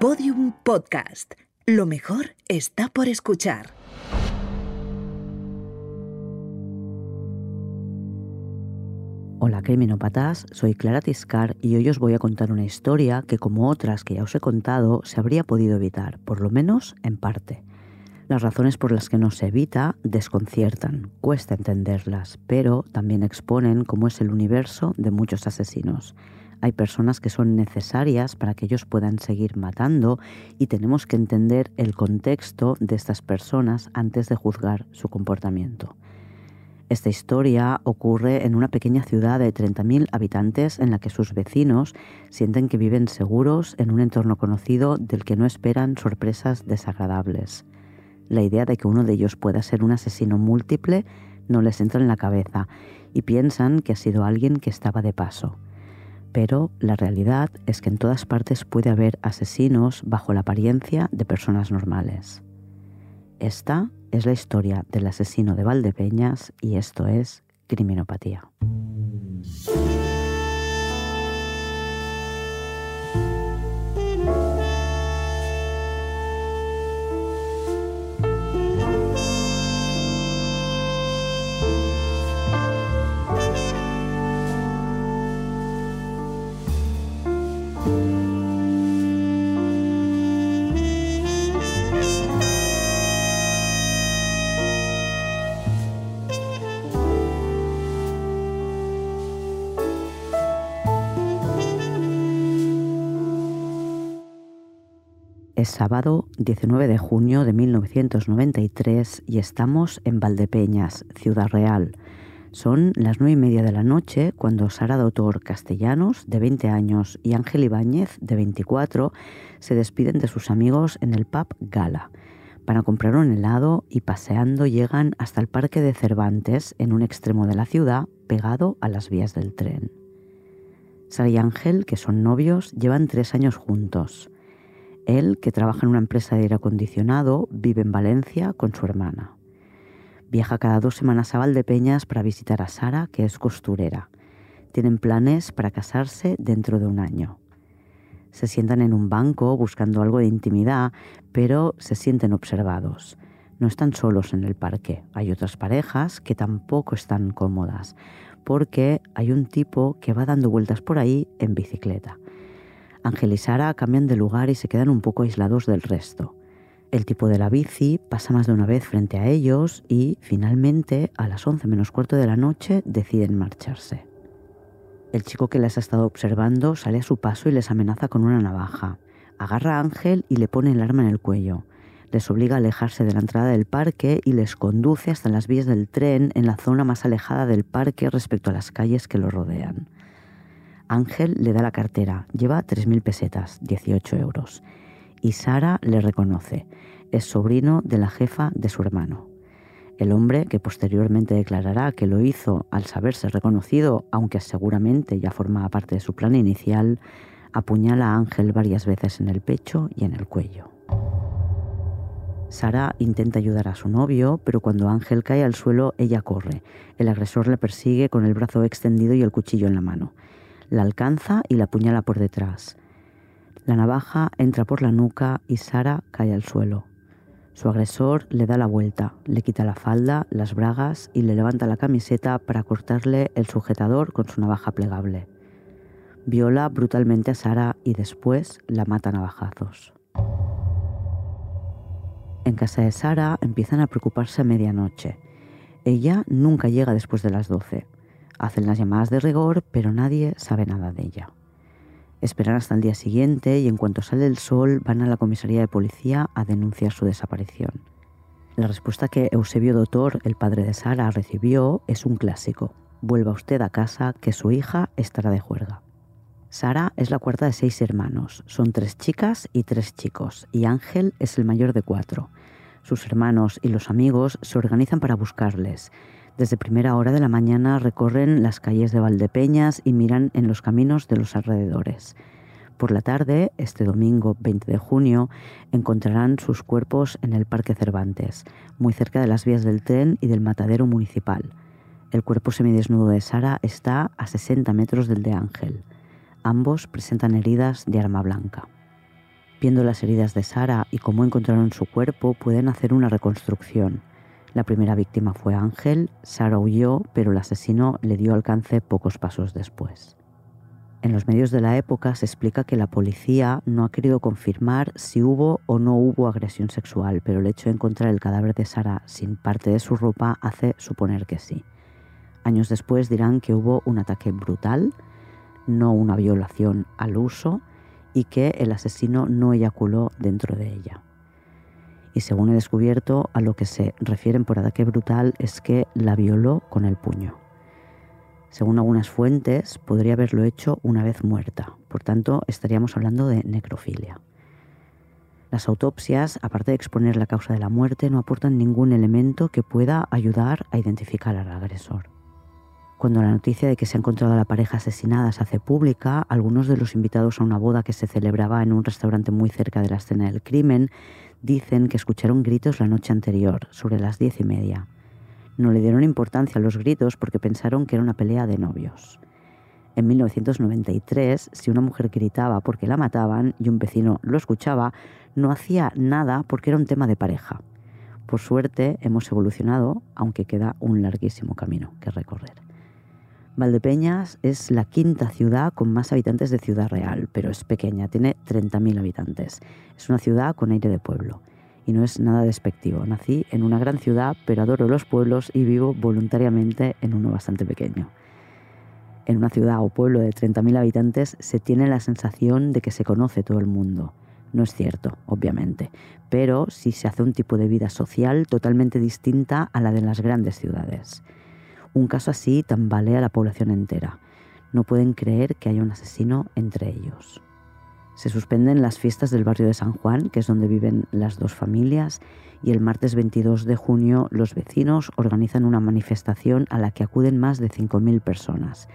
Podium Podcast. Lo mejor está por escuchar. Hola criminópatas, soy Clara Tiscar y hoy os voy a contar una historia que como otras que ya os he contado se habría podido evitar, por lo menos en parte. Las razones por las que no se evita desconciertan, cuesta entenderlas, pero también exponen cómo es el universo de muchos asesinos hay personas que son necesarias para que ellos puedan seguir matando y tenemos que entender el contexto de estas personas antes de juzgar su comportamiento. Esta historia ocurre en una pequeña ciudad de 30.000 habitantes en la que sus vecinos sienten que viven seguros en un entorno conocido del que no esperan sorpresas desagradables. La idea de que uno de ellos pueda ser un asesino múltiple no les entra en la cabeza y piensan que ha sido alguien que estaba de paso pero la realidad es que en todas partes puede haber asesinos bajo la apariencia de personas normales. Esta es la historia del asesino de Valdepeñas y esto es Criminopatía. Sábado 19 de junio de 1993 y estamos en Valdepeñas, Ciudad Real. Son las nueve y media de la noche cuando Sara Doctor Castellanos, de 20 años, y Ángel Ibáñez, de 24, se despiden de sus amigos en el pub Gala. Para comprar un helado y paseando llegan hasta el Parque de Cervantes, en un extremo de la ciudad, pegado a las vías del tren. Sara y Ángel, que son novios, llevan tres años juntos. Él, que trabaja en una empresa de aire acondicionado, vive en Valencia con su hermana. Viaja cada dos semanas a Valdepeñas para visitar a Sara, que es costurera. Tienen planes para casarse dentro de un año. Se sientan en un banco buscando algo de intimidad, pero se sienten observados. No están solos en el parque. Hay otras parejas que tampoco están cómodas, porque hay un tipo que va dando vueltas por ahí en bicicleta. Ángel y Sara cambian de lugar y se quedan un poco aislados del resto. El tipo de la bici pasa más de una vez frente a ellos y, finalmente, a las 11 menos cuarto de la noche, deciden marcharse. El chico que les ha estado observando sale a su paso y les amenaza con una navaja. Agarra a Ángel y le pone el arma en el cuello. Les obliga a alejarse de la entrada del parque y les conduce hasta las vías del tren en la zona más alejada del parque respecto a las calles que lo rodean. Ángel le da la cartera, lleva 3.000 pesetas, 18 euros. Y Sara le reconoce, es sobrino de la jefa de su hermano. El hombre, que posteriormente declarará que lo hizo al saberse reconocido, aunque seguramente ya formaba parte de su plan inicial, apuñala a Ángel varias veces en el pecho y en el cuello. Sara intenta ayudar a su novio, pero cuando Ángel cae al suelo, ella corre. El agresor le persigue con el brazo extendido y el cuchillo en la mano la alcanza y la apuñala por detrás. La navaja entra por la nuca y Sara cae al suelo. Su agresor le da la vuelta, le quita la falda, las bragas y le levanta la camiseta para cortarle el sujetador con su navaja plegable. Viola brutalmente a Sara y después la mata a navajazos. En casa de Sara empiezan a preocuparse a medianoche. Ella nunca llega después de las doce. Hacen las llamadas de rigor, pero nadie sabe nada de ella. Esperan hasta el día siguiente y en cuanto sale el sol van a la comisaría de policía a denunciar su desaparición. La respuesta que Eusebio Dotor, el padre de Sara, recibió es un clásico. Vuelva usted a casa que su hija estará de juerga. Sara es la cuarta de seis hermanos, son tres chicas y tres chicos, y Ángel es el mayor de cuatro. Sus hermanos y los amigos se organizan para buscarles, desde primera hora de la mañana recorren las calles de Valdepeñas y miran en los caminos de los alrededores. Por la tarde, este domingo 20 de junio, encontrarán sus cuerpos en el Parque Cervantes, muy cerca de las vías del tren y del matadero municipal. El cuerpo semidesnudo de Sara está a 60 metros del de Ángel. Ambos presentan heridas de arma blanca. Viendo las heridas de Sara y cómo encontraron su cuerpo, pueden hacer una reconstrucción. La primera víctima fue Ángel, Sara huyó, pero el asesino le dio alcance pocos pasos después. En los medios de la época se explica que la policía no ha querido confirmar si hubo o no hubo agresión sexual, pero el hecho de encontrar el cadáver de Sara sin parte de su ropa hace suponer que sí. Años después dirán que hubo un ataque brutal, no una violación al uso, y que el asesino no eyaculó dentro de ella. Y según he descubierto, a lo que se refieren por ataque brutal es que la violó con el puño. Según algunas fuentes, podría haberlo hecho una vez muerta, por tanto estaríamos hablando de necrofilia. Las autopsias, aparte de exponer la causa de la muerte, no aportan ningún elemento que pueda ayudar a identificar al agresor. Cuando la noticia de que se ha encontrado a la pareja asesinada se hace pública, algunos de los invitados a una boda que se celebraba en un restaurante muy cerca de la escena del crimen dicen que escucharon gritos la noche anterior, sobre las diez y media. No le dieron importancia a los gritos porque pensaron que era una pelea de novios. En 1993, si una mujer gritaba porque la mataban y un vecino lo escuchaba, no hacía nada porque era un tema de pareja. Por suerte hemos evolucionado, aunque queda un larguísimo camino que recorrer. Valdepeñas es la quinta ciudad con más habitantes de Ciudad Real, pero es pequeña, tiene 30.000 habitantes. Es una ciudad con aire de pueblo y no es nada despectivo. Nací en una gran ciudad, pero adoro los pueblos y vivo voluntariamente en uno bastante pequeño. En una ciudad o pueblo de 30.000 habitantes se tiene la sensación de que se conoce todo el mundo. No es cierto, obviamente, pero sí se hace un tipo de vida social totalmente distinta a la de las grandes ciudades. Un caso así tambalea a la población entera. No pueden creer que haya un asesino entre ellos. Se suspenden las fiestas del barrio de San Juan, que es donde viven las dos familias, y el martes 22 de junio los vecinos organizan una manifestación a la que acuden más de 5.000 personas.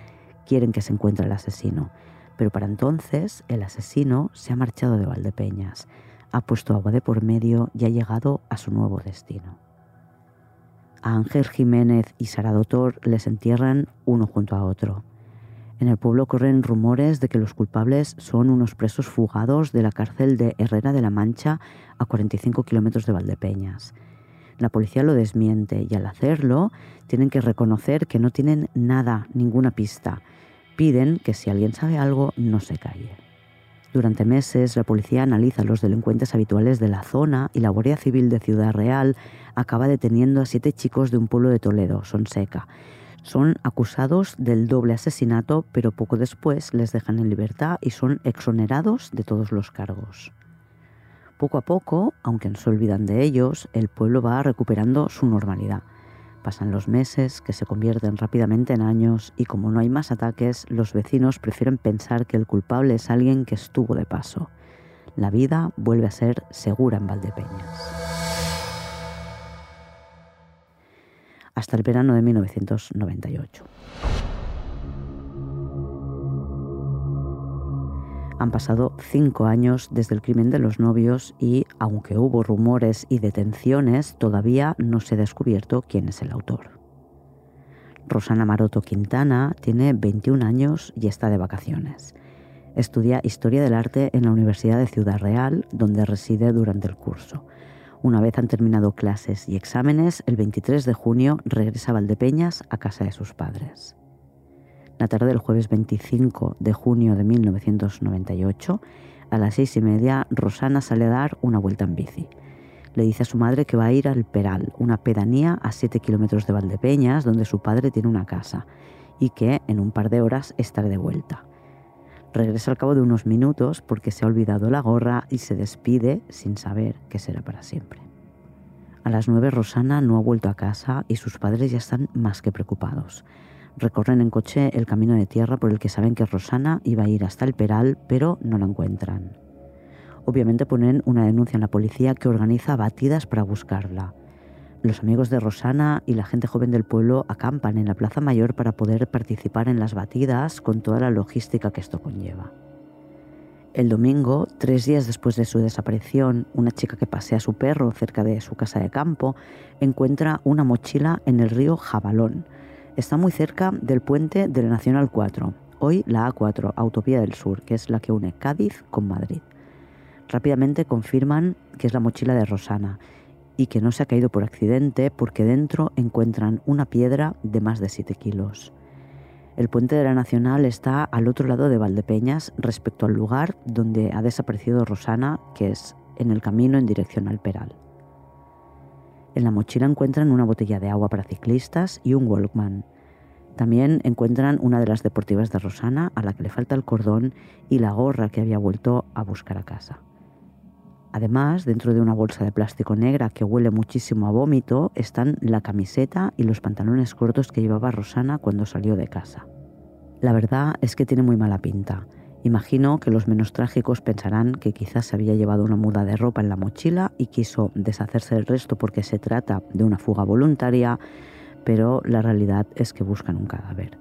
Quieren que se encuentre el asesino, pero para entonces el asesino se ha marchado de Valdepeñas, ha puesto agua de por medio y ha llegado a su nuevo destino. A Ángel Jiménez y Sara Dotor les entierran uno junto a otro. En el pueblo corren rumores de que los culpables son unos presos fugados de la cárcel de Herrera de la Mancha a 45 kilómetros de Valdepeñas. La policía lo desmiente y al hacerlo tienen que reconocer que no tienen nada, ninguna pista. Piden que si alguien sabe algo no se calle. Durante meses, la policía analiza los delincuentes habituales de la zona y la Guardia Civil de Ciudad Real acaba deteniendo a siete chicos de un pueblo de Toledo, Sonseca. Son acusados del doble asesinato, pero poco después les dejan en libertad y son exonerados de todos los cargos. Poco a poco, aunque no se olvidan de ellos, el pueblo va recuperando su normalidad. Pasan los meses, que se convierten rápidamente en años, y como no hay más ataques, los vecinos prefieren pensar que el culpable es alguien que estuvo de paso. La vida vuelve a ser segura en Valdepeñas. Hasta el verano de 1998. Han pasado cinco años desde el crimen de los novios y, aunque hubo rumores y detenciones, todavía no se ha descubierto quién es el autor. Rosana Maroto Quintana tiene 21 años y está de vacaciones. Estudia Historia del Arte en la Universidad de Ciudad Real, donde reside durante el curso. Una vez han terminado clases y exámenes, el 23 de junio regresa a Valdepeñas a casa de sus padres. La tarde del jueves 25 de junio de 1998, a las seis y media, Rosana sale a dar una vuelta en bici. Le dice a su madre que va a ir al Peral, una pedanía a 7 kilómetros de Valdepeñas, donde su padre tiene una casa, y que en un par de horas estará de vuelta. Regresa al cabo de unos minutos porque se ha olvidado la gorra y se despide sin saber que será para siempre. A las nueve Rosana no ha vuelto a casa y sus padres ya están más que preocupados. Recorren en coche el camino de tierra por el que saben que Rosana iba a ir hasta el Peral, pero no la encuentran. Obviamente ponen una denuncia en la policía que organiza batidas para buscarla. Los amigos de Rosana y la gente joven del pueblo acampan en la Plaza Mayor para poder participar en las batidas con toda la logística que esto conlleva. El domingo, tres días después de su desaparición, una chica que pasea a su perro cerca de su casa de campo encuentra una mochila en el río Jabalón, Está muy cerca del puente de la Nacional 4, hoy la A4, Autovía del Sur, que es la que une Cádiz con Madrid. Rápidamente confirman que es la mochila de Rosana y que no se ha caído por accidente porque dentro encuentran una piedra de más de 7 kilos. El puente de la Nacional está al otro lado de Valdepeñas respecto al lugar donde ha desaparecido Rosana, que es en el camino en dirección al Peral. En la mochila encuentran una botella de agua para ciclistas y un Walkman. También encuentran una de las deportivas de Rosana a la que le falta el cordón y la gorra que había vuelto a buscar a casa. Además, dentro de una bolsa de plástico negra que huele muchísimo a vómito, están la camiseta y los pantalones cortos que llevaba Rosana cuando salió de casa. La verdad es que tiene muy mala pinta. Imagino que los menos trágicos pensarán que quizás se había llevado una muda de ropa en la mochila y quiso deshacerse del resto porque se trata de una fuga voluntaria, pero la realidad es que buscan un cadáver.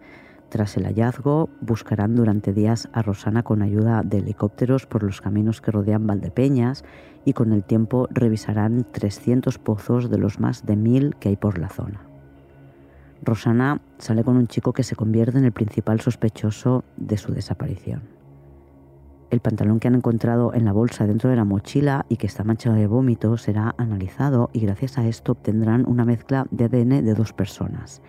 Tras el hallazgo, buscarán durante días a Rosana con ayuda de helicópteros por los caminos que rodean Valdepeñas y con el tiempo revisarán 300 pozos de los más de 1000 que hay por la zona. Rosana sale con un chico que se convierte en el principal sospechoso de su desaparición. El pantalón que han encontrado en la bolsa dentro de la mochila y que está manchado de vómito será analizado y gracias a esto obtendrán una mezcla de ADN de dos personas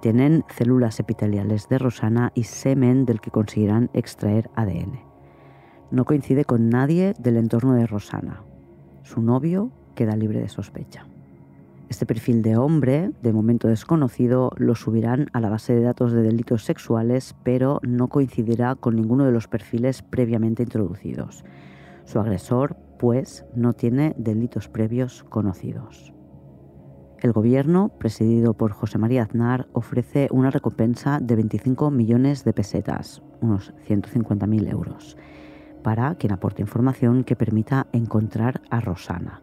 tienen células epiteliales de Rosana y semen del que conseguirán extraer ADN. No coincide con nadie del entorno de Rosana. Su novio queda libre de sospecha. Este perfil de hombre, de momento desconocido, lo subirán a la base de datos de delitos sexuales, pero no coincidirá con ninguno de los perfiles previamente introducidos. Su agresor, pues, no tiene delitos previos conocidos. El gobierno, presidido por José María Aznar, ofrece una recompensa de 25 millones de pesetas, unos 150.000 euros, para quien aporte información que permita encontrar a Rosana.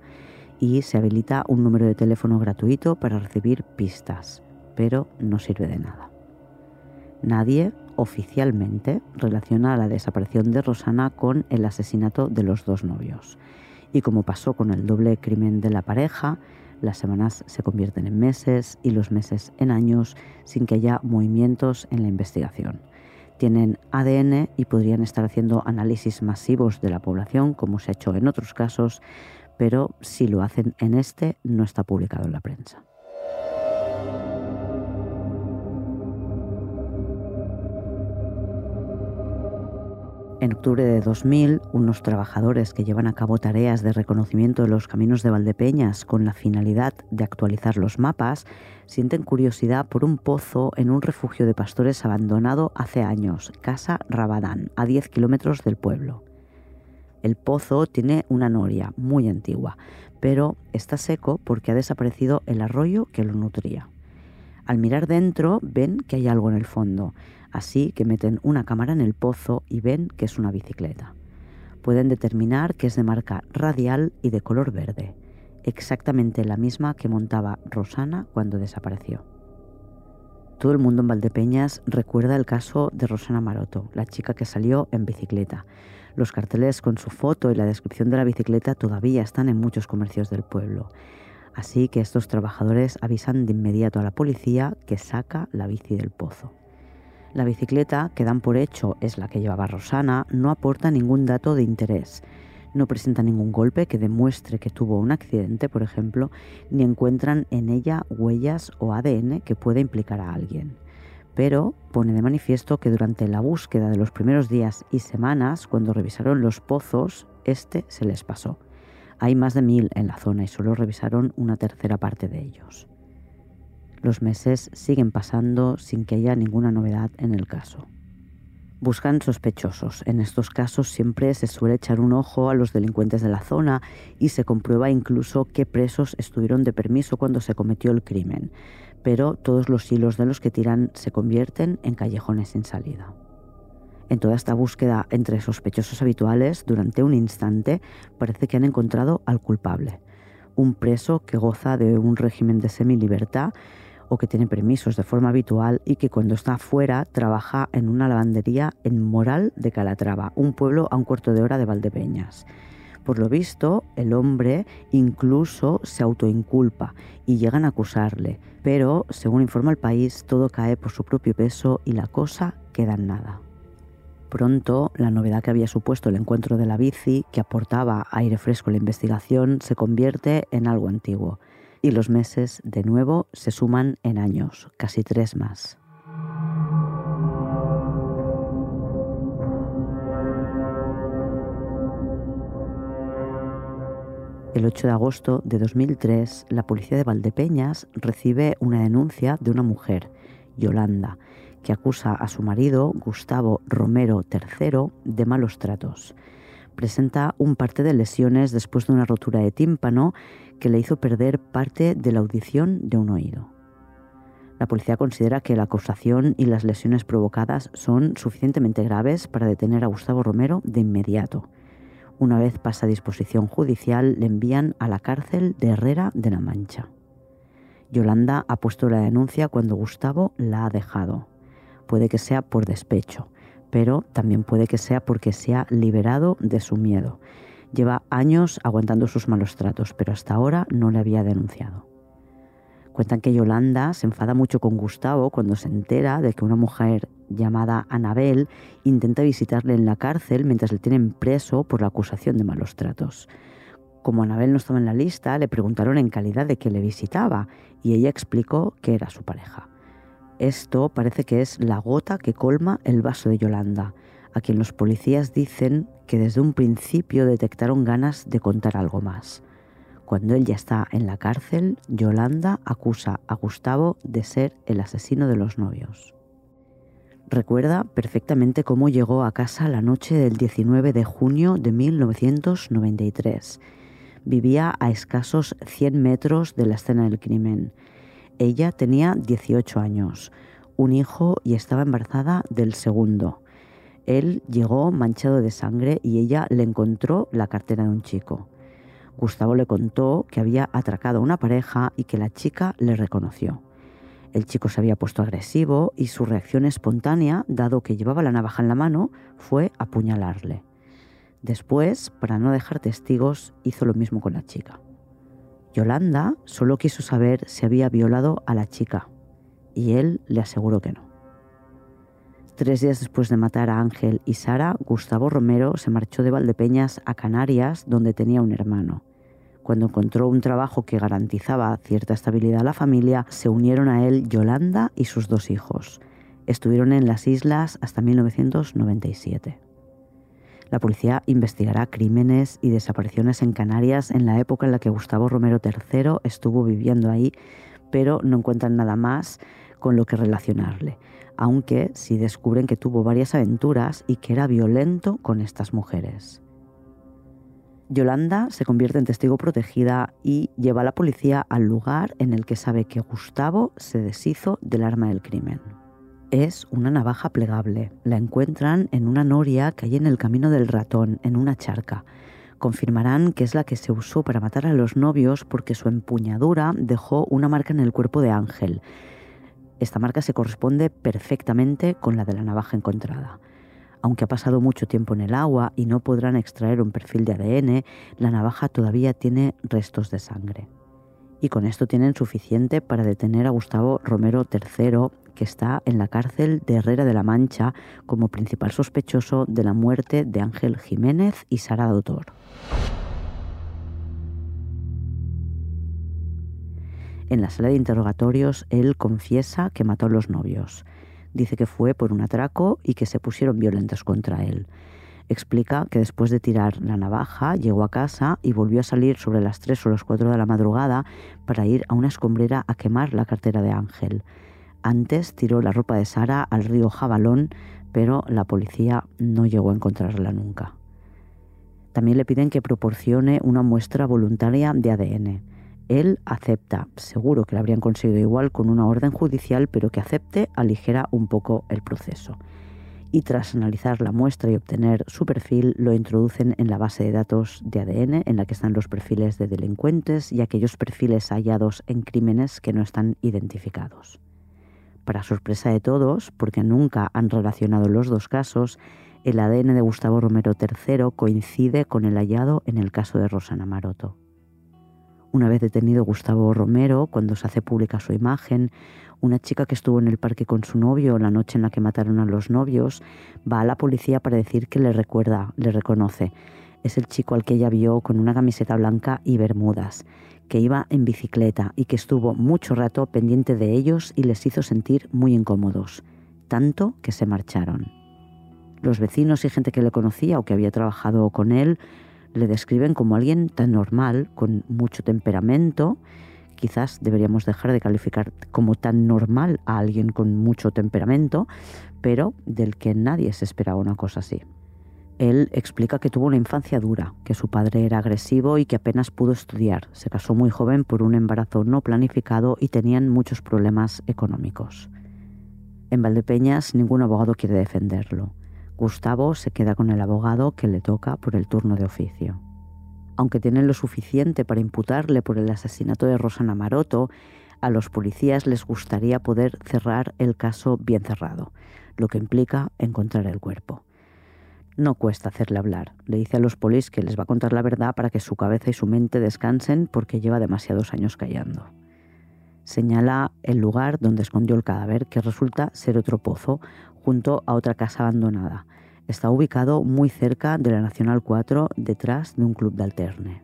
Y se habilita un número de teléfono gratuito para recibir pistas, pero no sirve de nada. Nadie oficialmente relaciona la desaparición de Rosana con el asesinato de los dos novios. Y como pasó con el doble crimen de la pareja, las semanas se convierten en meses y los meses en años sin que haya movimientos en la investigación. Tienen ADN y podrían estar haciendo análisis masivos de la población, como se ha hecho en otros casos, pero si lo hacen en este, no está publicado en la prensa. En octubre de 2000, unos trabajadores que llevan a cabo tareas de reconocimiento de los caminos de Valdepeñas con la finalidad de actualizar los mapas, sienten curiosidad por un pozo en un refugio de pastores abandonado hace años, Casa Rabadán, a 10 kilómetros del pueblo. El pozo tiene una noria muy antigua, pero está seco porque ha desaparecido el arroyo que lo nutría. Al mirar dentro ven que hay algo en el fondo, así que meten una cámara en el pozo y ven que es una bicicleta. Pueden determinar que es de marca radial y de color verde, exactamente la misma que montaba Rosana cuando desapareció. Todo el mundo en Valdepeñas recuerda el caso de Rosana Maroto, la chica que salió en bicicleta. Los carteles con su foto y la descripción de la bicicleta todavía están en muchos comercios del pueblo. Así que estos trabajadores avisan de inmediato a la policía que saca la bici del pozo. La bicicleta, que dan por hecho es la que llevaba Rosana, no aporta ningún dato de interés. No presenta ningún golpe que demuestre que tuvo un accidente, por ejemplo, ni encuentran en ella huellas o ADN que pueda implicar a alguien. Pero pone de manifiesto que durante la búsqueda de los primeros días y semanas, cuando revisaron los pozos, este se les pasó. Hay más de mil en la zona y solo revisaron una tercera parte de ellos. Los meses siguen pasando sin que haya ninguna novedad en el caso. Buscan sospechosos. En estos casos siempre se suele echar un ojo a los delincuentes de la zona y se comprueba incluso qué presos estuvieron de permiso cuando se cometió el crimen. Pero todos los hilos de los que tiran se convierten en callejones sin salida. En toda esta búsqueda entre sospechosos habituales, durante un instante parece que han encontrado al culpable, un preso que goza de un régimen de semilibertad o que tiene permisos de forma habitual y que cuando está fuera trabaja en una lavandería en Moral de Calatrava, un pueblo a un cuarto de hora de Valdepeñas. Por lo visto, el hombre incluso se autoinculpa y llegan a acusarle, pero, según informa el país, todo cae por su propio peso y la cosa queda en nada. Pronto, la novedad que había supuesto el encuentro de la bici, que aportaba aire fresco a la investigación, se convierte en algo antiguo. Y los meses, de nuevo, se suman en años, casi tres más. El 8 de agosto de 2003, la policía de Valdepeñas recibe una denuncia de una mujer, Yolanda, que acusa a su marido, Gustavo Romero III, de malos tratos. Presenta un parte de lesiones después de una rotura de tímpano que le hizo perder parte de la audición de un oído. La policía considera que la acusación y las lesiones provocadas son suficientemente graves para detener a Gustavo Romero de inmediato. Una vez pasa a disposición judicial, le envían a la cárcel de Herrera de la Mancha. Yolanda ha puesto la denuncia cuando Gustavo la ha dejado. Puede que sea por despecho, pero también puede que sea porque se ha liberado de su miedo. Lleva años aguantando sus malos tratos, pero hasta ahora no le había denunciado. Cuentan que Yolanda se enfada mucho con Gustavo cuando se entera de que una mujer llamada Anabel intenta visitarle en la cárcel mientras le tienen preso por la acusación de malos tratos. Como Anabel no estaba en la lista, le preguntaron en calidad de que le visitaba y ella explicó que era su pareja. Esto parece que es la gota que colma el vaso de Yolanda, a quien los policías dicen que desde un principio detectaron ganas de contar algo más. Cuando él ya está en la cárcel, Yolanda acusa a Gustavo de ser el asesino de los novios. Recuerda perfectamente cómo llegó a casa la noche del 19 de junio de 1993. Vivía a escasos 100 metros de la escena del crimen. Ella tenía 18 años, un hijo y estaba embarazada del segundo. Él llegó manchado de sangre y ella le encontró la cartera de un chico. Gustavo le contó que había atracado a una pareja y que la chica le reconoció. El chico se había puesto agresivo y su reacción espontánea, dado que llevaba la navaja en la mano, fue apuñalarle. Después, para no dejar testigos, hizo lo mismo con la chica. Yolanda solo quiso saber si había violado a la chica y él le aseguró que no. Tres días después de matar a Ángel y Sara, Gustavo Romero se marchó de Valdepeñas a Canarias, donde tenía un hermano. Cuando encontró un trabajo que garantizaba cierta estabilidad a la familia, se unieron a él Yolanda y sus dos hijos. Estuvieron en las islas hasta 1997. La policía investigará crímenes y desapariciones en Canarias en la época en la que Gustavo Romero III estuvo viviendo ahí, pero no encuentran nada más con lo que relacionarle aunque sí descubren que tuvo varias aventuras y que era violento con estas mujeres. Yolanda se convierte en testigo protegida y lleva a la policía al lugar en el que sabe que Gustavo se deshizo del arma del crimen. Es una navaja plegable. La encuentran en una noria que hay en el camino del ratón, en una charca. Confirmarán que es la que se usó para matar a los novios porque su empuñadura dejó una marca en el cuerpo de Ángel, esta marca se corresponde perfectamente con la de la navaja encontrada. Aunque ha pasado mucho tiempo en el agua y no podrán extraer un perfil de ADN, la navaja todavía tiene restos de sangre. Y con esto tienen suficiente para detener a Gustavo Romero III, que está en la cárcel de Herrera de la Mancha como principal sospechoso de la muerte de Ángel Jiménez y Sara Dotor. En la sala de interrogatorios, él confiesa que mató a los novios. Dice que fue por un atraco y que se pusieron violentos contra él. Explica que después de tirar la navaja llegó a casa y volvió a salir sobre las 3 o las 4 de la madrugada para ir a una escombrera a quemar la cartera de Ángel. Antes tiró la ropa de Sara al río Jabalón, pero la policía no llegó a encontrarla nunca. También le piden que proporcione una muestra voluntaria de ADN. Él acepta, seguro que lo habrían conseguido igual con una orden judicial, pero que acepte aligera un poco el proceso. Y tras analizar la muestra y obtener su perfil, lo introducen en la base de datos de ADN en la que están los perfiles de delincuentes y aquellos perfiles hallados en crímenes que no están identificados. Para sorpresa de todos, porque nunca han relacionado los dos casos, el ADN de Gustavo Romero III coincide con el hallado en el caso de Rosana Maroto. Una vez detenido Gustavo Romero, cuando se hace pública su imagen, una chica que estuvo en el parque con su novio la noche en la que mataron a los novios va a la policía para decir que le recuerda, le reconoce. Es el chico al que ella vio con una camiseta blanca y bermudas, que iba en bicicleta y que estuvo mucho rato pendiente de ellos y les hizo sentir muy incómodos, tanto que se marcharon. Los vecinos y gente que le conocía o que había trabajado con él le describen como alguien tan normal, con mucho temperamento, quizás deberíamos dejar de calificar como tan normal a alguien con mucho temperamento, pero del que nadie se esperaba una cosa así. Él explica que tuvo una infancia dura, que su padre era agresivo y que apenas pudo estudiar. Se casó muy joven por un embarazo no planificado y tenían muchos problemas económicos. En Valdepeñas ningún abogado quiere defenderlo. Gustavo se queda con el abogado que le toca por el turno de oficio aunque tienen lo suficiente para imputarle por el asesinato de Rosana Maroto, a los policías les gustaría poder cerrar el caso bien cerrado, lo que implica encontrar el cuerpo. No cuesta hacerle hablar. Le dice a los polis que les va a contar la verdad para que su cabeza y su mente descansen porque lleva demasiados años callando. Señala el lugar donde escondió el cadáver, que resulta ser otro pozo, junto a otra casa abandonada, Está ubicado muy cerca de la Nacional 4, detrás de un club de alterne.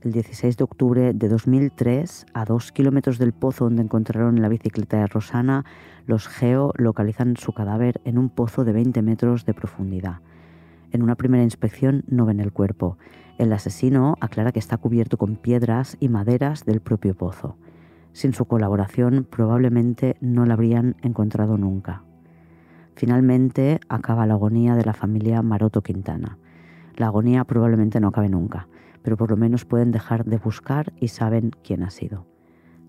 El 16 de octubre de 2003, a dos kilómetros del pozo donde encontraron la bicicleta de Rosana, los Geo localizan su cadáver en un pozo de 20 metros de profundidad. En una primera inspección no ven el cuerpo. El asesino aclara que está cubierto con piedras y maderas del propio pozo. Sin su colaboración probablemente no la habrían encontrado nunca. Finalmente acaba la agonía de la familia Maroto Quintana. La agonía probablemente no acabe nunca, pero por lo menos pueden dejar de buscar y saben quién ha sido.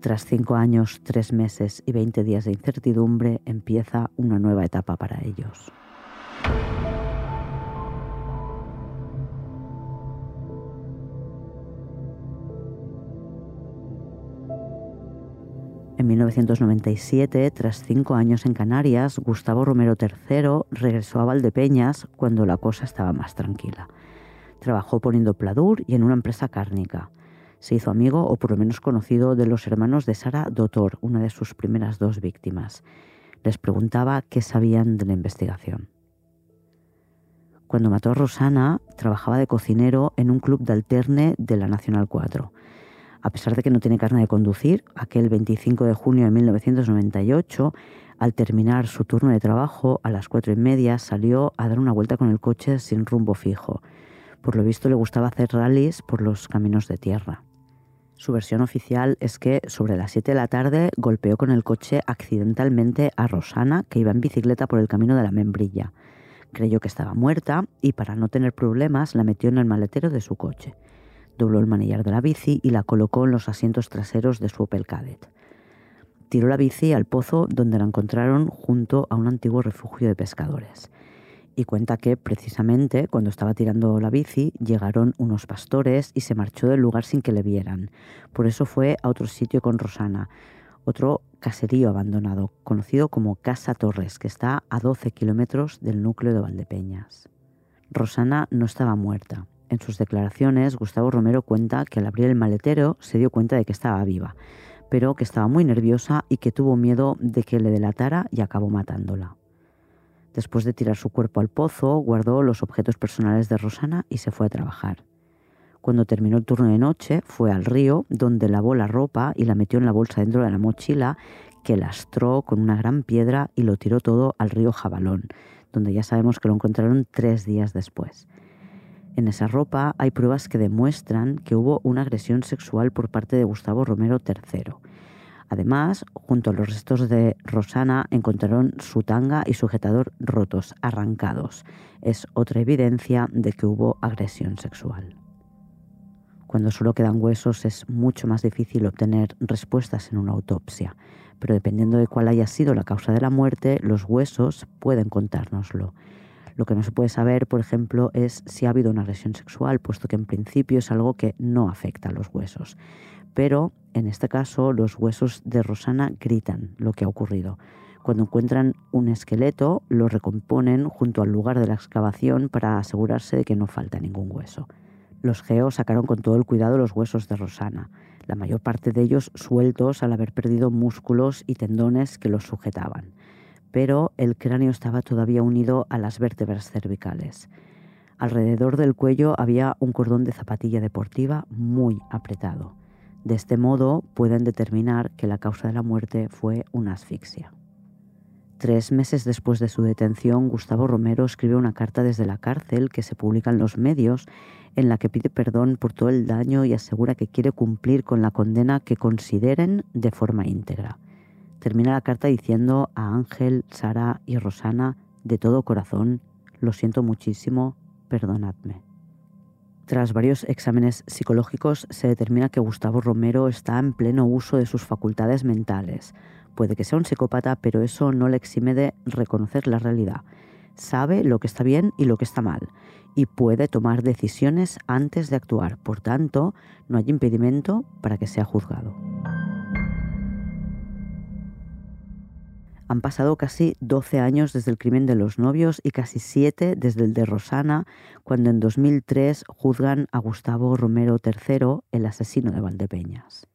Tras cinco años, tres meses y veinte días de incertidumbre, empieza una nueva etapa para ellos. En 1997, tras cinco años en Canarias, Gustavo Romero III regresó a Valdepeñas cuando la cosa estaba más tranquila. Trabajó poniendo pladur y en una empresa cárnica. Se hizo amigo, o por lo menos conocido, de los hermanos de Sara Dotor, una de sus primeras dos víctimas. Les preguntaba qué sabían de la investigación. Cuando mató a Rosana, trabajaba de cocinero en un club de alterne de la Nacional 4 a pesar de que no tiene carne de conducir, aquel 25 de junio de 1998, al terminar su turno de trabajo, a las cuatro y media salió a dar una vuelta con el coche sin rumbo fijo. Por lo visto le gustaba hacer rallies por los caminos de tierra. Su versión oficial es que sobre las 7 de la tarde golpeó con el coche accidentalmente a Rosana, que iba en bicicleta por el camino de la membrilla. Creyó que estaba muerta y para no tener problemas la metió en el maletero de su coche dobló el manillar de la bici y la colocó en los asientos traseros de su Opel Kadett. Tiró la bici al pozo donde la encontraron junto a un antiguo refugio de pescadores. Y cuenta que precisamente cuando estaba tirando la bici llegaron unos pastores y se marchó del lugar sin que le vieran. Por eso fue a otro sitio con Rosana, otro caserío abandonado, conocido como Casa Torres, que está a 12 kilómetros del núcleo de Valdepeñas. Rosana no estaba muerta, en sus declaraciones, Gustavo Romero cuenta que al abrir el maletero se dio cuenta de que estaba viva, pero que estaba muy nerviosa y que tuvo miedo de que le delatara y acabó matándola. Después de tirar su cuerpo al pozo, guardó los objetos personales de Rosana y se fue a trabajar. Cuando terminó el turno de noche, fue al río, donde lavó la ropa y la metió en la bolsa dentro de la mochila, que lastró con una gran piedra y lo tiró todo al río Jabalón, donde ya sabemos que lo encontraron tres días después. En esa ropa hay pruebas que demuestran que hubo una agresión sexual por parte de Gustavo Romero III. Además, junto a los restos de Rosana encontraron su tanga y sujetador rotos, arrancados. Es otra evidencia de que hubo agresión sexual. Cuando solo quedan huesos es mucho más difícil obtener respuestas en una autopsia, pero dependiendo de cuál haya sido la causa de la muerte, los huesos pueden contárnoslo. Lo que no se puede saber, por ejemplo, es si ha habido una agresión sexual, puesto que en principio es algo que no afecta a los huesos. Pero en este caso los huesos de Rosana gritan lo que ha ocurrido. Cuando encuentran un esqueleto, lo recomponen junto al lugar de la excavación para asegurarse de que no falta ningún hueso. Los geos sacaron con todo el cuidado los huesos de Rosana, la mayor parte de ellos sueltos al haber perdido músculos y tendones que los sujetaban, pero el cráneo estaba todavía unido a las vértebras cervicales. Alrededor del cuello había un cordón de zapatilla deportiva muy apretado. De este modo pueden determinar que la causa de la muerte fue una asfixia. Tres meses después de su detención, Gustavo Romero escribe una carta desde la cárcel que se publica en los medios en la que pide perdón por todo el daño y asegura que quiere cumplir con la condena que consideren de forma íntegra. Termina la carta diciendo a Ángel, Sara y Rosana de todo corazón, lo siento muchísimo, perdonadme. Tras varios exámenes psicológicos se determina que Gustavo Romero está en pleno uso de sus facultades mentales, Puede que sea un psicópata, pero eso no le exime de reconocer la realidad. Sabe lo que está bien y lo que está mal y puede tomar decisiones antes de actuar. Por tanto, no hay impedimento para que sea juzgado. Han pasado casi 12 años desde el crimen de los novios y casi 7 desde el de Rosana, cuando en 2003 juzgan a Gustavo Romero III, el asesino de Valdepeñas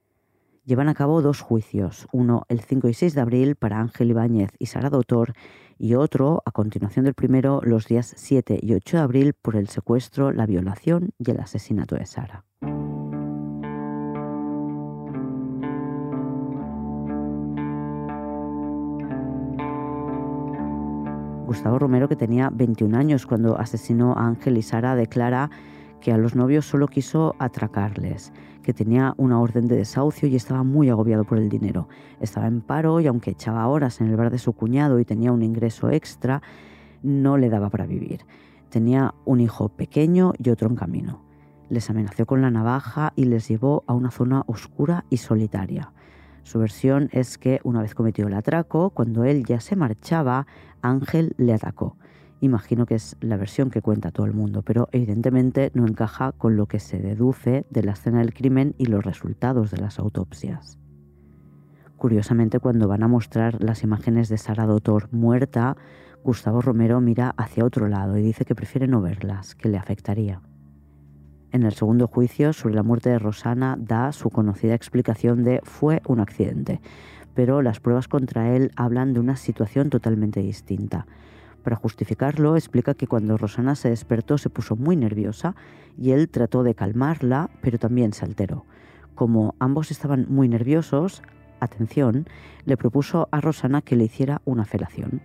llevan a cabo dos juicios, uno el 5 y 6 de abril para Ángel Ibáñez y Sara Dotor y otro, a continuación del primero, los días 7 y 8 de abril por el secuestro, la violación y el asesinato de Sara. Gustavo Romero, que tenía 21 años cuando asesinó a Ángel y Sara, declara que a los novios solo quiso atracarles, que tenía una orden de desahucio y estaba muy agobiado por el dinero. Estaba en paro y aunque echaba horas en el bar de su cuñado y tenía un ingreso extra, no le daba para vivir. Tenía un hijo pequeño y otro en camino. Les amenazó con la navaja y les llevó a una zona oscura y solitaria. Su versión es que una vez cometió el atraco, cuando él ya se marchaba, Ángel le atacó. Imagino que es la versión que cuenta todo el mundo, pero evidentemente no encaja con lo que se deduce de la escena del crimen y los resultados de las autopsias. Curiosamente, cuando van a mostrar las imágenes de Sara Dotor muerta, Gustavo Romero mira hacia otro lado y dice que prefiere no verlas, que le afectaría. En el segundo juicio sobre la muerte de Rosana da su conocida explicación de fue un accidente, pero las pruebas contra él hablan de una situación totalmente distinta. Para justificarlo, explica que cuando Rosana se despertó se puso muy nerviosa y él trató de calmarla, pero también se alteró. Como ambos estaban muy nerviosos, atención, le propuso a Rosana que le hiciera una felación.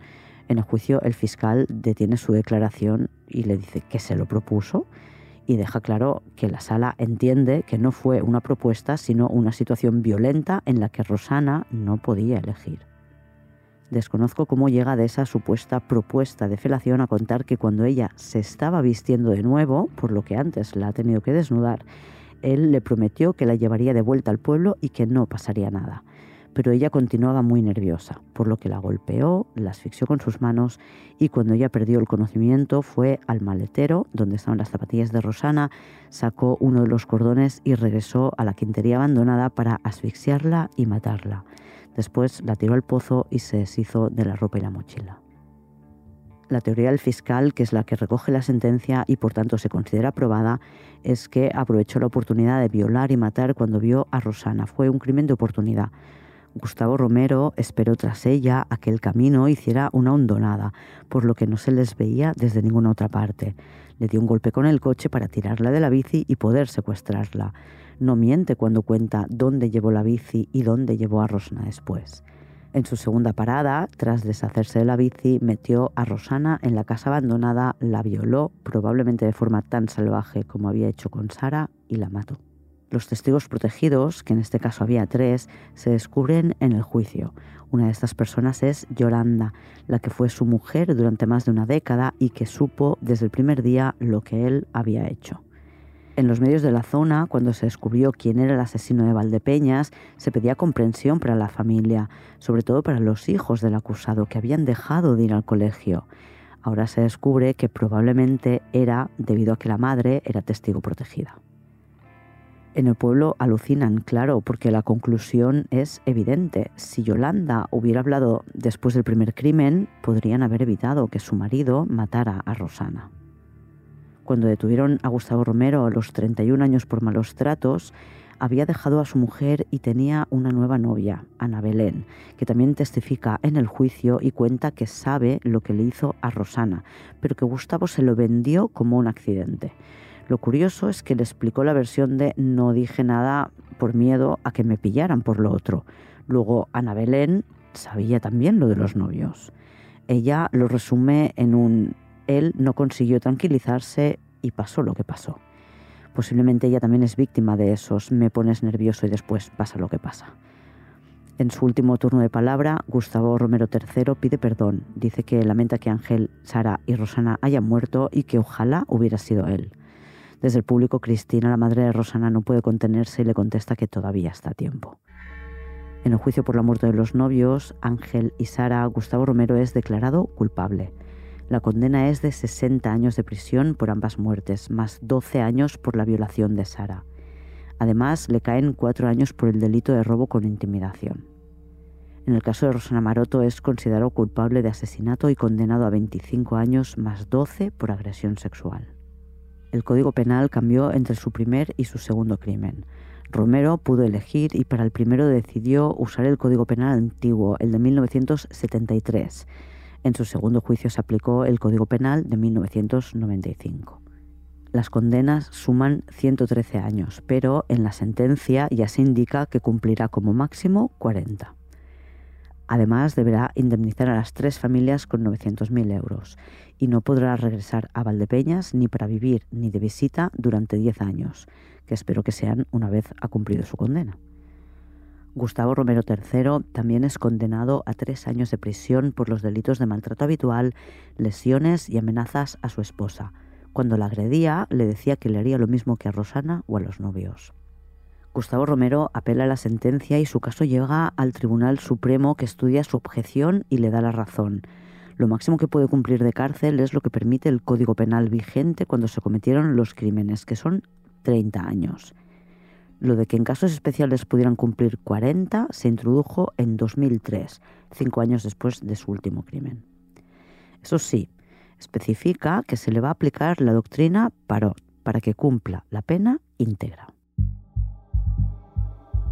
En el juicio el fiscal detiene su declaración y le dice que se lo propuso y deja claro que la sala entiende que no fue una propuesta, sino una situación violenta en la que Rosana no podía elegir. Desconozco cómo llega de esa supuesta propuesta de felación a contar que cuando ella se estaba vistiendo de nuevo, por lo que antes la ha tenido que desnudar, él le prometió que la llevaría de vuelta al pueblo y que no pasaría nada. Pero ella continuaba muy nerviosa, por lo que la golpeó, la asfixió con sus manos y cuando ella perdió el conocimiento fue al maletero, donde estaban las zapatillas de Rosana, sacó uno de los cordones y regresó a la quintería abandonada para asfixiarla y matarla. Después la tiró al pozo y se deshizo de la ropa y la mochila. La teoría del fiscal, que es la que recoge la sentencia y por tanto se considera aprobada, es que aprovechó la oportunidad de violar y matar cuando vio a Rosana. Fue un crimen de oportunidad. Gustavo Romero esperó tras ella a que el camino hiciera una hondonada, por lo que no se les veía desde ninguna otra parte. Le dio un golpe con el coche para tirarla de la bici y poder secuestrarla no miente cuando cuenta dónde llevó la bici y dónde llevó a Rosana después. En su segunda parada, tras deshacerse de la bici, metió a Rosana en la casa abandonada, la violó, probablemente de forma tan salvaje como había hecho con Sara, y la mató. Los testigos protegidos, que en este caso había tres, se descubren en el juicio. Una de estas personas es Yolanda, la que fue su mujer durante más de una década y que supo desde el primer día lo que él había hecho. En los medios de la zona, cuando se descubrió quién era el asesino de Valdepeñas, se pedía comprensión para la familia, sobre todo para los hijos del acusado que habían dejado de ir al colegio. Ahora se descubre que probablemente era debido a que la madre era testigo protegida. En el pueblo alucinan, claro, porque la conclusión es evidente. Si Yolanda hubiera hablado después del primer crimen, podrían haber evitado que su marido matara a Rosana. Cuando detuvieron a Gustavo Romero a los 31 años por malos tratos, había dejado a su mujer y tenía una nueva novia, Ana Belén, que también testifica en el juicio y cuenta que sabe lo que le hizo a Rosana, pero que Gustavo se lo vendió como un accidente. Lo curioso es que le explicó la versión de no dije nada por miedo a que me pillaran por lo otro. Luego Ana Belén sabía también lo de los novios. Ella lo resume en un él no consiguió tranquilizarse y pasó lo que pasó. Posiblemente ella también es víctima de esos me pones nervioso y después pasa lo que pasa. En su último turno de palabra, Gustavo Romero III pide perdón. Dice que lamenta que Ángel, Sara y Rosana hayan muerto y que ojalá hubiera sido él. Desde el público, Cristina, la madre de Rosana, no puede contenerse y le contesta que todavía está a tiempo. En el juicio por la muerte de los novios, Ángel y Sara, Gustavo Romero es declarado culpable. La condena es de 60 años de prisión por ambas muertes, más 12 años por la violación de Sara. Además, le caen cuatro años por el delito de robo con intimidación. En el caso de Rosana Maroto es considerado culpable de asesinato y condenado a 25 años más 12 por agresión sexual. El Código Penal cambió entre su primer y su segundo crimen. Romero pudo elegir y para el primero decidió usar el Código Penal antiguo, el de 1973, en su segundo juicio se aplicó el Código Penal de 1995. Las condenas suman 113 años, pero en la sentencia ya se indica que cumplirá como máximo 40. Además, deberá indemnizar a las tres familias con 900.000 euros y no podrá regresar a Valdepeñas ni para vivir ni de visita durante 10 años, que espero que sean una vez ha cumplido su condena. Gustavo Romero III también es condenado a tres años de prisión por los delitos de maltrato habitual, lesiones y amenazas a su esposa. Cuando la agredía, le decía que le haría lo mismo que a Rosana o a los novios. Gustavo Romero apela a la sentencia y su caso llega al Tribunal Supremo que estudia su objeción y le da la razón. Lo máximo que puede cumplir de cárcel es lo que permite el Código Penal vigente cuando se cometieron los crímenes, que son 30 años. Lo de que en casos especiales pudieran cumplir 40 se introdujo en 2003, cinco años después de su último crimen. Eso sí, especifica que se le va a aplicar la doctrina Parot para que cumpla la pena íntegra.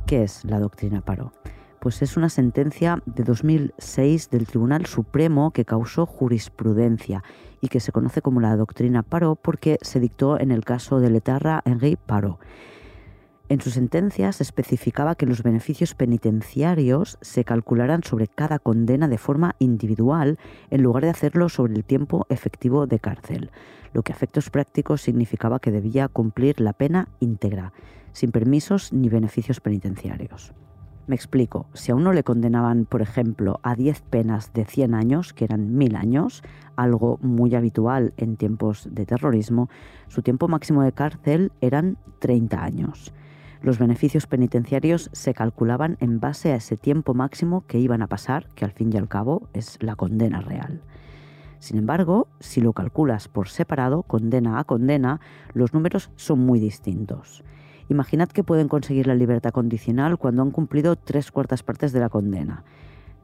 ¿Qué es la doctrina Parot? Pues es una sentencia de 2006 del Tribunal Supremo que causó jurisprudencia y que se conoce como la doctrina Parot porque se dictó en el caso de Letarra Henri Parot en su sentencia se especificaba que los beneficios penitenciarios se calcularán sobre cada condena de forma individual en lugar de hacerlo sobre el tiempo efectivo de cárcel, lo que a efectos prácticos significaba que debía cumplir la pena íntegra, sin permisos ni beneficios penitenciarios. Me explico, si a uno le condenaban, por ejemplo, a 10 penas de 100 años, que eran 1000 años, algo muy habitual en tiempos de terrorismo, su tiempo máximo de cárcel eran 30 años. Los beneficios penitenciarios se calculaban en base a ese tiempo máximo que iban a pasar, que al fin y al cabo es la condena real. Sin embargo, si lo calculas por separado, condena a condena, los números son muy distintos. Imaginad que pueden conseguir la libertad condicional cuando han cumplido tres cuartas partes de la condena.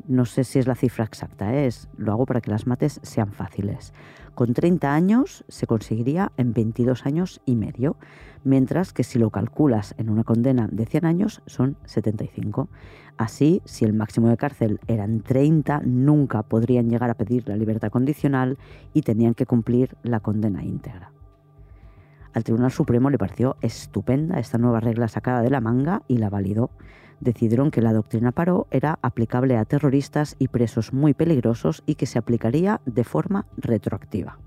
No sé si es la cifra exacta, ¿eh? es, lo hago para que las mates sean fáciles. Con 30 años se conseguiría en 22 años y medio, mientras que si lo calculas en una condena de 100 años son 75. Así, si el máximo de cárcel eran 30, nunca podrían llegar a pedir la libertad condicional y tenían que cumplir la condena íntegra. Al Tribunal Supremo le pareció estupenda esta nueva regla sacada de la manga y la validó decidieron que la doctrina Paró era aplicable a terroristas y presos muy peligrosos y que se aplicaría de forma retroactiva.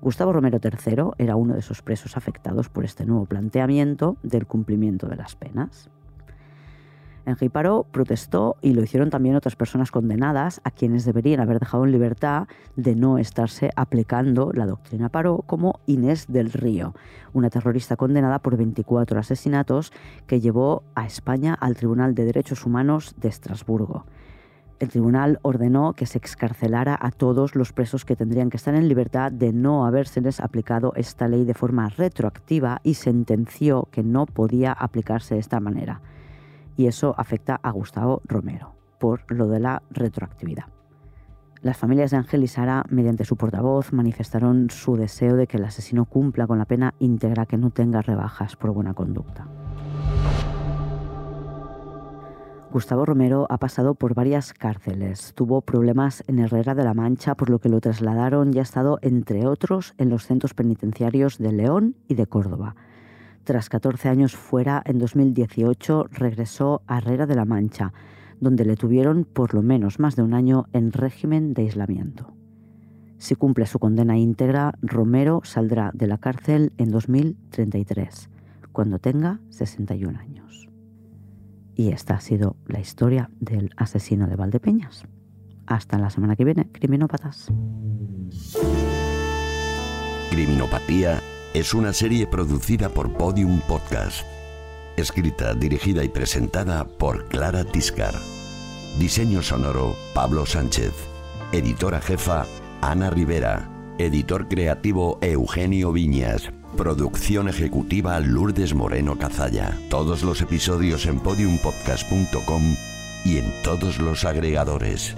Gustavo Romero III era uno de esos presos afectados por este nuevo planteamiento del cumplimiento de las penas. Henry Paró protestó y lo hicieron también otras personas condenadas a quienes deberían haber dejado en libertad de no estarse aplicando la doctrina Paró, como Inés del Río, una terrorista condenada por 24 asesinatos que llevó a España al Tribunal de Derechos Humanos de Estrasburgo. El tribunal ordenó que se excarcelara a todos los presos que tendrían que estar en libertad de no habérseles aplicado esta ley de forma retroactiva y sentenció que no podía aplicarse de esta manera y eso afecta a Gustavo Romero por lo de la retroactividad. Las familias de Ángel y Sara, mediante su portavoz, manifestaron su deseo de que el asesino cumpla con la pena íntegra que no tenga rebajas por buena conducta. Gustavo Romero ha pasado por varias cárceles, tuvo problemas en Herrera de la Mancha, por lo que lo trasladaron y ha estado, entre otros, en los centros penitenciarios de León y de Córdoba. Tras 14 años fuera, en 2018 regresó a Herrera de la Mancha, donde le tuvieron por lo menos más de un año en régimen de aislamiento. Si cumple su condena íntegra, Romero saldrá de la cárcel en 2033, cuando tenga 61 años. Y esta ha sido la historia del asesino de Valdepeñas. Hasta la semana que viene, criminópatas. Criminopatía es una serie producida por Podium Podcast. Escrita, dirigida y presentada por Clara Tiscar. Diseño sonoro, Pablo Sánchez. Editora jefa, Ana Rivera. Editor creativo, Eugenio Viñas. Producción ejecutiva Lourdes Moreno Cazalla. Todos los episodios en podiumpodcast.com y en todos los agregadores.